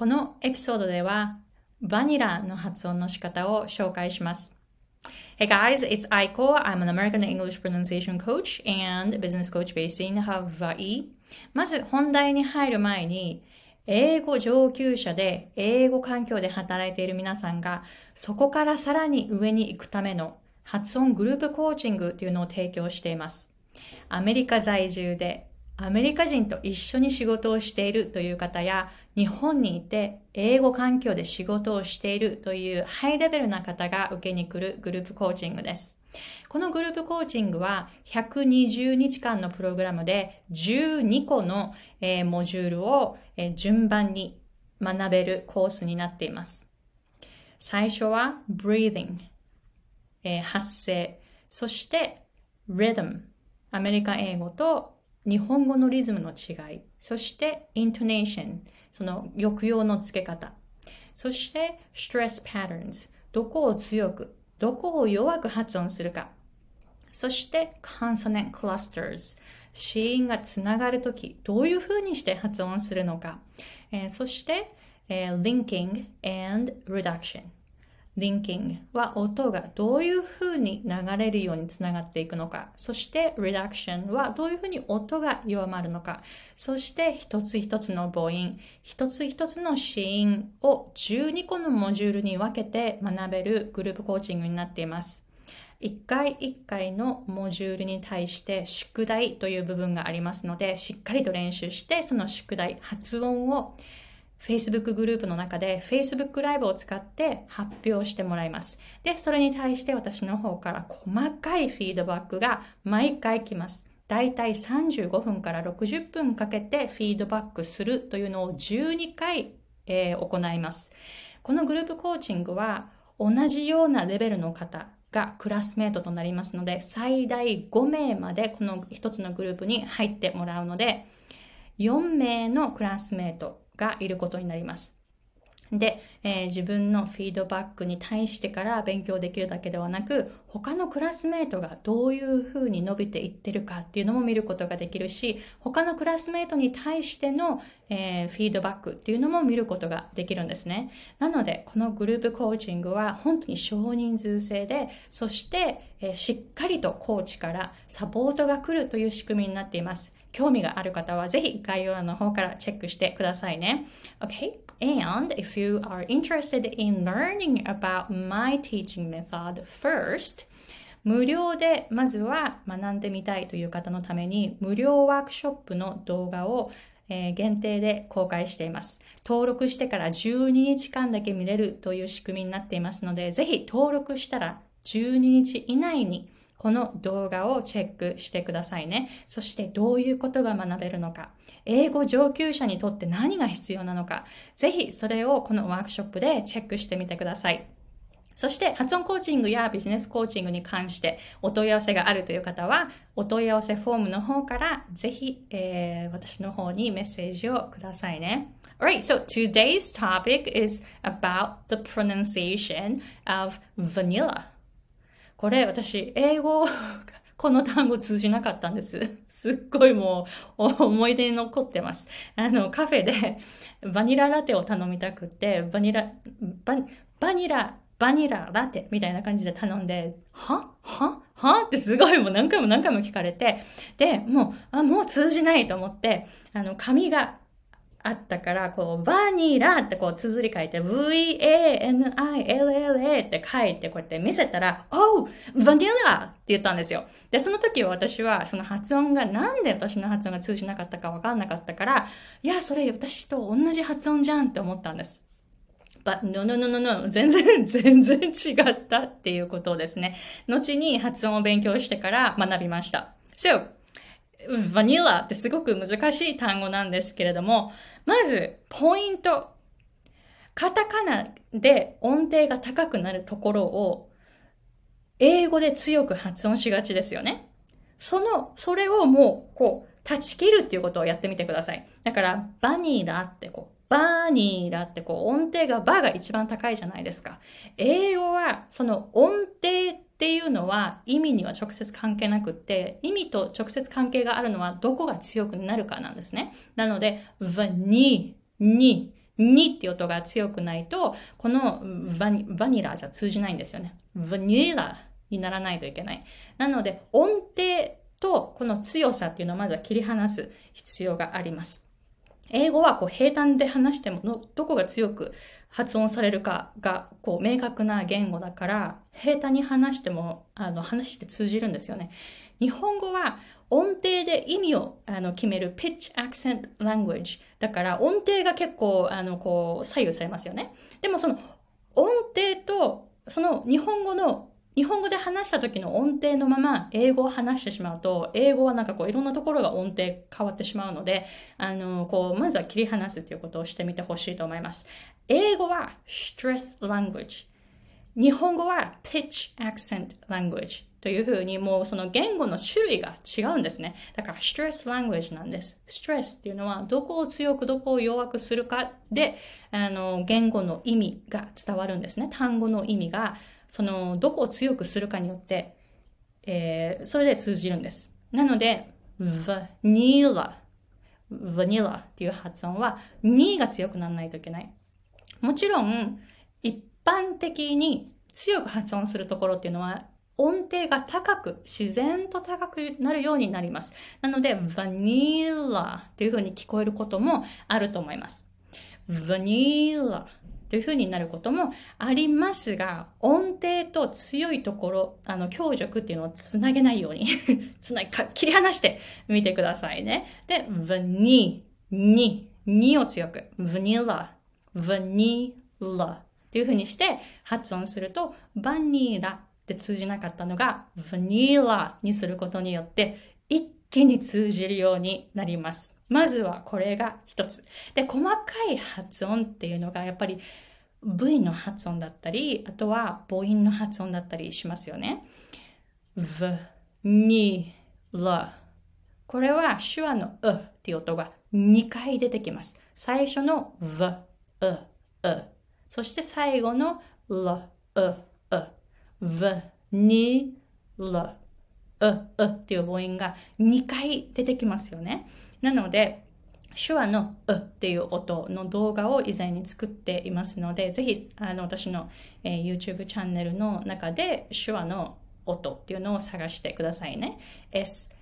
このエピソードではバニラの発音の仕方を紹介します。Hey guys, it's Aiko. I'm an American English pronunciation coach and business coach based in Hawaii. まず本題に入る前に、英語上級者で英語環境で働いている皆さんが、そこからさらに上に行くための発音グループコーチングというのを提供しています。アメリカ在住でアメリカ人と一緒に仕事をしているという方や、日本にいて英語環境で仕事をしているというハイレベルな方が受けに来るグループコーチングです。このグループコーチングは120日間のプログラムで12個の、え、モジュールを、え、順番に学べるコースになっています。最初は breathing、え、発声、そして rhythm、アメリカ英語と日本語のリズムの違い、そして intonation、その抑揚の付け方、そして stress patterns、どこを強く、どこを弱く発音するか、そして consonant clusters、子音がつながるとき、どういうふうにして発音するのか、えー、そして、えー、linking and reduction。Linking は音がどういうふうに流れるようにつながっていくのか。そして reduction はどういうふうに音が弱まるのか。そして一つ一つの母音、一つ一つの子音を12個のモジュールに分けて学べるグループコーチングになっています。一回一回のモジュールに対して宿題という部分がありますので、しっかりと練習して、その宿題、発音を Facebook グループの中で Facebook ライブを使って発表してもらいます。で、それに対して私の方から細かいフィードバックが毎回来ます。だいたい35分から60分かけてフィードバックするというのを12回、えー、行います。このグループコーチングは同じようなレベルの方がクラスメートとなりますので、最大5名までこの一つのグループに入ってもらうので、4名のクラスメートがいることになります。で、えー、自分のフィードバックに対してから勉強できるだけではなく、他のクラスメートがどういうふうに伸びていってるかっていうのも見ることができるし、他のクラスメートに対しての、えー、フィードバックっていうのも見ることができるんですね。なので、このグループコーチングは本当に少人数制で、そして、えー、しっかりとコーチからサポートが来るという仕組みになっています。興味がある方はぜひ概要欄の方からチェックしてくださいね。Okay? And if you are interested in learning about my teaching method first, 無料でまずは学んでみたいという方のために無料ワークショップの動画をえ限定で公開しています。登録してから12日間だけ見れるという仕組みになっていますので、ぜひ登録したら12日以内にこの動画をチェックしてくださいね。そしてどういうことが学べるのか、英語上級者にとって何が必要なのか、ぜひそれをこのワークショップでチェックしてみてください。そして発音コーチングやビジネスコーチングに関してお問い合わせがあるという方は、お問い合わせフォームの方からぜひ、えー、私の方にメッセージをくださいね。Alright, so today's topic is about the pronunciation of vanilla. これ私、英語、この単語通じなかったんです。すっごいもう思い出に残ってます。あの、カフェでバニララテを頼みたくって、バニラ、ババニラ、バニララテみたいな感じで頼んで、は？は？は？ってすごいもう何回も何回も聞かれて、で、もう、あ、もう通じないと思って、あの、紙があったから、こう、バニラってこう、綴り書いて、V-A-N-I-L-L-A って書いて、こうやって見せたら、Oh! バニラって言ったんですよ。で、その時私は、その発音が、なんで私の発音が通じなかったかわかんなかったから、いや、それ私と同じ発音じゃんって思ったんです。But no, no, no, no, no. 全然、全然違ったっていうことをですね。後に発音を勉強してから学びました。So, バニラってすごく難しい単語なんですけれども、まず、ポイント。カタカナで音程が高くなるところを、英語で強く発音しがちですよね。その、それをもう、こう、断ち切るっていうことをやってみてください。だから、バニラってこう、バーニーラってこう音程がバーが一番高いじゃないですか。英語はその音程っていうのは意味には直接関係なくって、意味と直接関係があるのはどこが強くなるかなんですね。なので、バニー、に、にっていう音が強くないと、このバニバニラじゃ通じないんですよね。バニラにならないといけない。なので、音程とこの強さっていうのをまずは切り離す必要があります。英語はこう平坦で話してもどこが強く発音されるかがこう明確な言語だから平坦に話してもあの話して通じるんですよね。日本語は音程で意味をあの決める pitch accent language だから音程が結構あのこう左右されますよね。でもその音程とその日本語の日本語で話した時の音程のまま英語を話してしまうと、英語はなんかこういろんなところが音程変わってしまうので、あの、こう、まずは切り離すということをしてみてほしいと思います。英語は stress language。日本語は pitch accent language というふうにもうその言語の種類が違うんですね。だから stress language なんです。stress っていうのはどこを強くどこを弱くするかで、あの、言語の意味が伝わるんですね。単語の意味がその、どこを強くするかによって、えー、それで通じるんです。なので、ヴニラ、ヴニラっていう発音は、にが強くならないといけない。もちろん、一般的に強く発音するところっていうのは、音程が高く、自然と高くなるようになります。なので、ヴァニラっていう風に聞こえることもあると思います。ヴァニラというふうになることもありますが、音程と強いところ、あの、強弱っていうのをつなげないように つなか、切り離してみてくださいね。で、v に、に、にを強く、vanilla, vanilla っていうふうにして発音すると、バニラって通じなかったのが、vanilla にすることによって、一気に通じるようになります。まずはこれが一つ。で、細かい発音っていうのがやっぱり V の発音だったり、あとは母音の発音だったりしますよね。v, に、ら。これは手話のうっていう音が2回出てきます。最初の v, う、う。そして最後の l, う、う。v, に、ら。う、うっていう母音が2回出てきますよね。なので、手話のうっていう音の動画を以前に作っていますので、ぜひあの私の、えー、YouTube チャンネルの中で手話の音っていうのを探してくださいね。S-C-H-W-A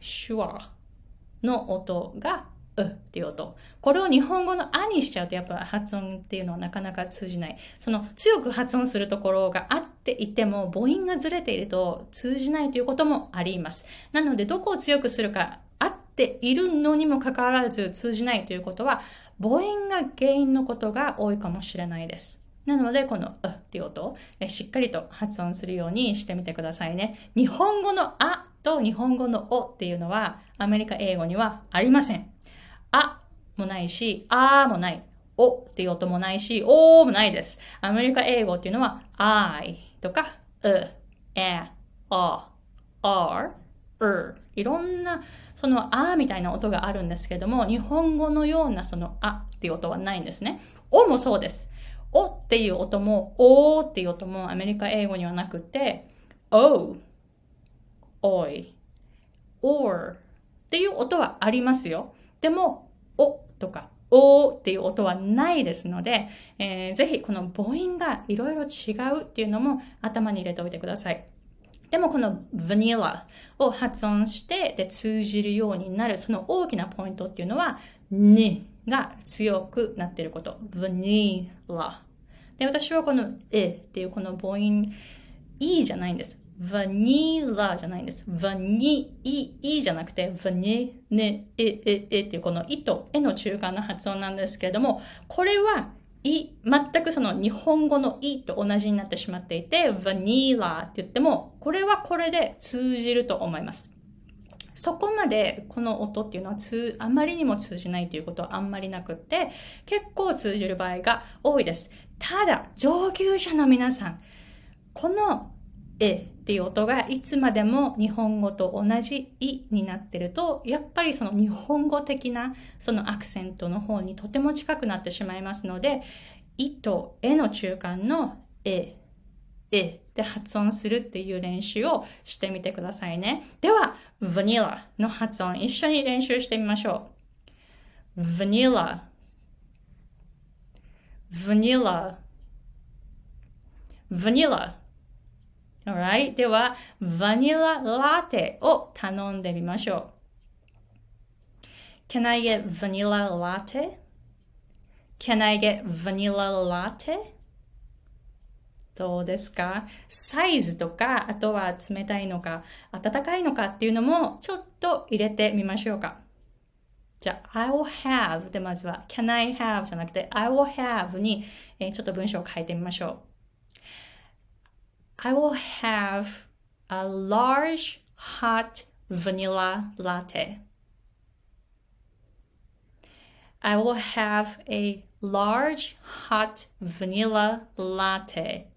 手話の音がうっていう音。これを日本語のあにしちゃうとやっぱ発音っていうのはなかなか通じない。その強く発音するところがあっていても母音がずれていると通じないということもあります。なのでどこを強くするかあっているのにもかかわらず通じないということは母音が原因のことが多いかもしれないです。なので、このうっていう音をしっかりと発音するようにしてみてくださいね。日本語のあと日本語のおっていうのはアメリカ英語にはありません。あもないし、あもない。おっていう音もないし、おもないです。アメリカ英語っていうのは、I とか、う、え、あ、r、er。いろんな、そのあみたいな音があるんですけども、日本語のようなそのあっていう音はないんですね。おもそうです。おっていう音も、おっていう音もアメリカ英語にはなくて、o, おい、or っていう音はありますよ。でも、おとか、おっていう音はないですので、えー、ぜひこの母音がいろいろ違うっていうのも頭に入れておいてください。でもこの vanilla を発音してで通じるようになるその大きなポイントっていうのは、にが強くなっていること。vanilla。で、私はこのえっていうこの母音、いいじゃないんです。バニーラじゃないんです。バニイ、イじゃなくて、バニネ、エ、エ、エっていうこのイとエの中間の発音なんですけれども、これは、い、全くその日本語のイと同じになってしまっていて、バニーラって言っても、これはこれで通じると思います。そこまでこの音っていうのは通、あまりにも通じないということはあんまりなくって、結構通じる場合が多いです。ただ、上級者の皆さん、このえっていう音がいつまでも日本語と同じいになってると、やっぱりその日本語的なそのアクセントの方にとても近くなってしまいますので、いとえの中間のえ、えで発音するっていう練習をしてみてくださいね。では、バニラの発音一緒に練習してみましょう。vanilla vanilla vanilla Alright? では、バニララテを頼んでみましょう。Can I get vanilla latte? Can I get vanilla latte? どうですか？サイズとか、あとは冷たいのか、温かいのかっていうのもちょっと入れてみましょうか。じゃあ、I will have でまずは Can I have じゃなくて I will have に、えちょっと文章を書いてみましょう。I will have a large hot vanilla latte. I will have a large hot vanilla latte.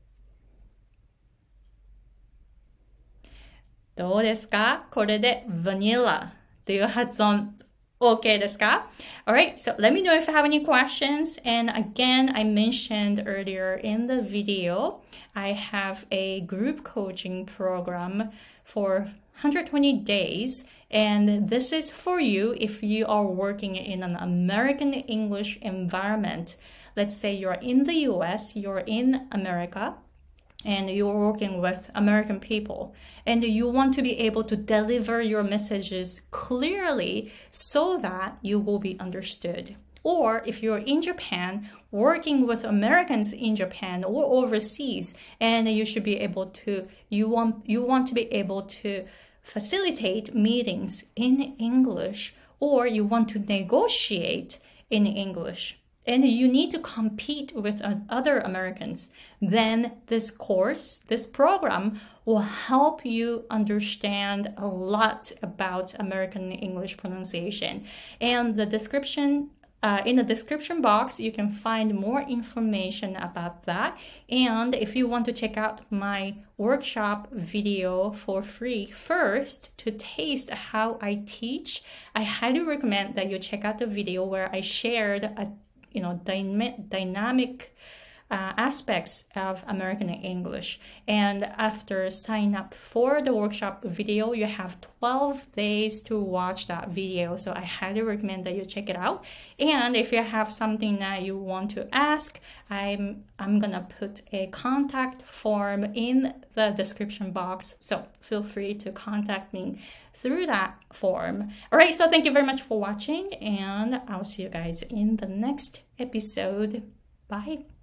どうですかこれで vanilla という発音 Okay, deska. All right, so let me know if you have any questions. And again, I mentioned earlier in the video, I have a group coaching program for 120 days. And this is for you if you are working in an American English environment. Let's say you're in the US, you're in America, and you're working with American people and you want to be able to deliver your messages clearly so that you will be understood. Or if you're in Japan, working with Americans in Japan or overseas, and you should be able to, you want, you want to be able to facilitate meetings in English, or you want to negotiate in English and you need to compete with other Americans, then this course, this program will help you understand a lot about American English pronunciation. And the description uh, in the description box, you can find more information about that. And if you want to check out my workshop video for free first to taste how I teach, I highly recommend that you check out the video where I shared a you know dyna- dynamic uh, aspects of American English. And after sign up for the workshop video, you have 12 days to watch that video. So I highly recommend that you check it out. And if you have something that you want to ask, I'm I'm gonna put a contact form in the description box. So feel free to contact me through that form. All right, so thank you very much for watching, and I'll see you guys in the next episode. Bye.